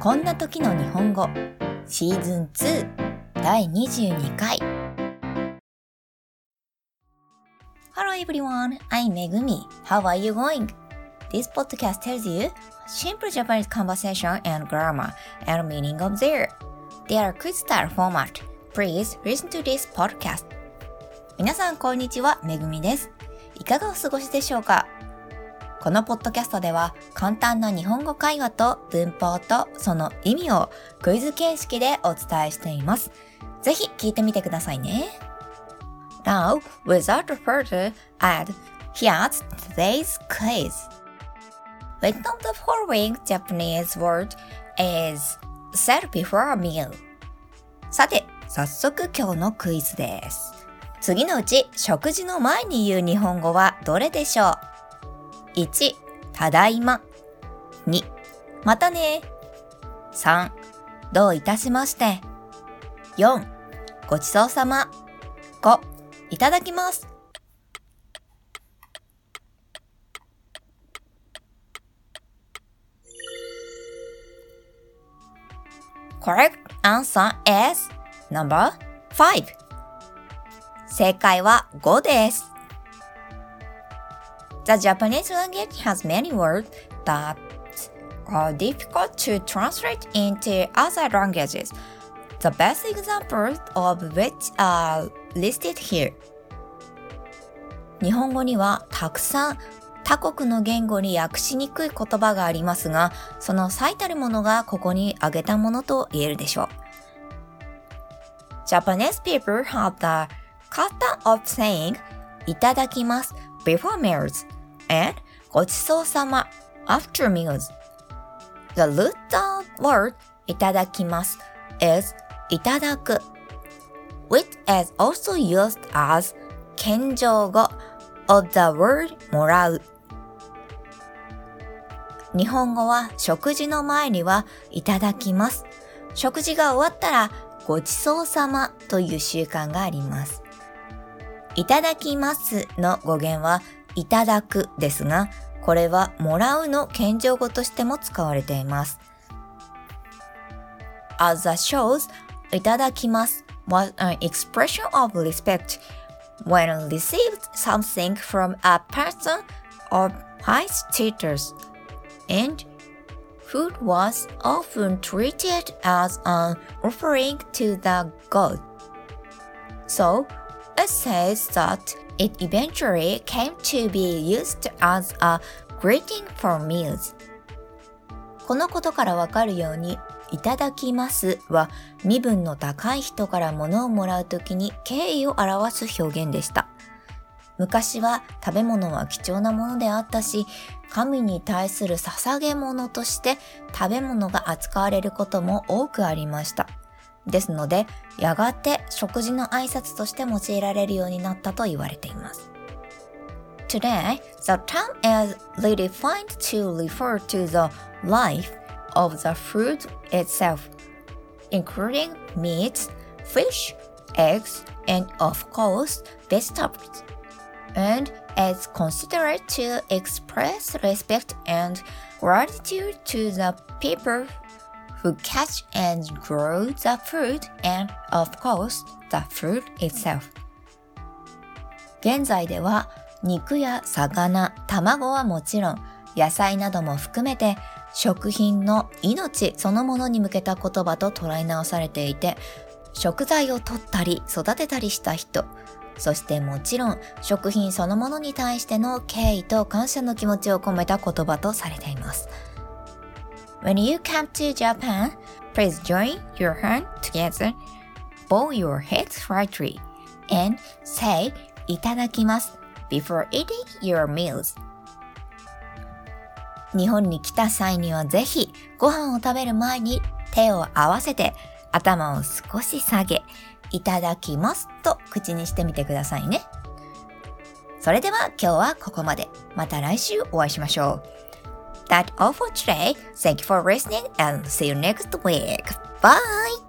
こんな時の日本語シーズン2第22回 Hello everyone, I'm Megumi. How are you going? This podcast tells you simple Japanese conversation and grammar and meaning of there. They are quiz style format. Please listen to this podcast. 皆さんこんにちは、めぐみです。いかがお過ごしでしょうかこのポッドキャストでは簡単な日本語会話と文法とその意味をクイズ形式でお伝えしています。ぜひ聞いてみてくださいね。Now, without further ado, here's today's quiz. Which of the following Japanese word is said before a meal? さて、早速今日のクイズです。次のうち食事の前に言う日本語はどれでしょう？1、ただいま。2、またね。3、どういたしまして。4、ごちそうさま。5、いただきます。Correct answer is number 5. 正解は5です。The Japanese language has many words that are difficult to translate into other languages. The best examples of which are listed here. 日本語にはたくさん他国の言語に訳しにくい言葉がありますが、その最たるものがここに挙げたものと言えるでしょう。Japanese people have the custom of saying いただきます before meals and ごちそうさま。After meals. The root of word いただきます。is いただく。Which is also used as 謙譲語。Of the word もらう。日本語は食事の前にはいただきます。食事が終わったらごちそうさまという習慣があります。いただきますの語源はいただくですが、これはもらうの謙譲語としても使われています。As the shows, いただきます was an expression of respect when received something from a person of high status and food was often treated as an offering to the god. So, it says that it eventually came to be used as a greeting for meals. このことからわかるように、いただきますは身分の高い人から物をもらうときに敬意を表す表現でした。昔は食べ物は貴重なものであったし、神に対する捧げ物として食べ物が扱われることも多くありました。ですので、やがて食事の挨拶として用いられるようになったと言われています。Today, the term is redefined to refer to the life of the food itself, including meats, fish, eggs, and of course, vegetables, and is considered to express respect and gratitude to the people who catch and grow the food and of course the food itself. 現在では肉や魚、卵はもちろん野菜なども含めて食品の命そのものに向けた言葉と捉え直されていて食材を取ったり育てたりした人そしてもちろん食品そのものに対しての敬意と感謝の気持ちを込めた言葉とされています When you come to Japan, please join your hand together, bow your head slightly, and say いただきます before eating your meals. 日本に来た際にはぜひご飯を食べる前に手を合わせて頭を少し下げいただきますと口にしてみてくださいね。それでは今日はここまで。また来週お会いしましょう。That's all for today. Thank you for listening and see you next week. Bye!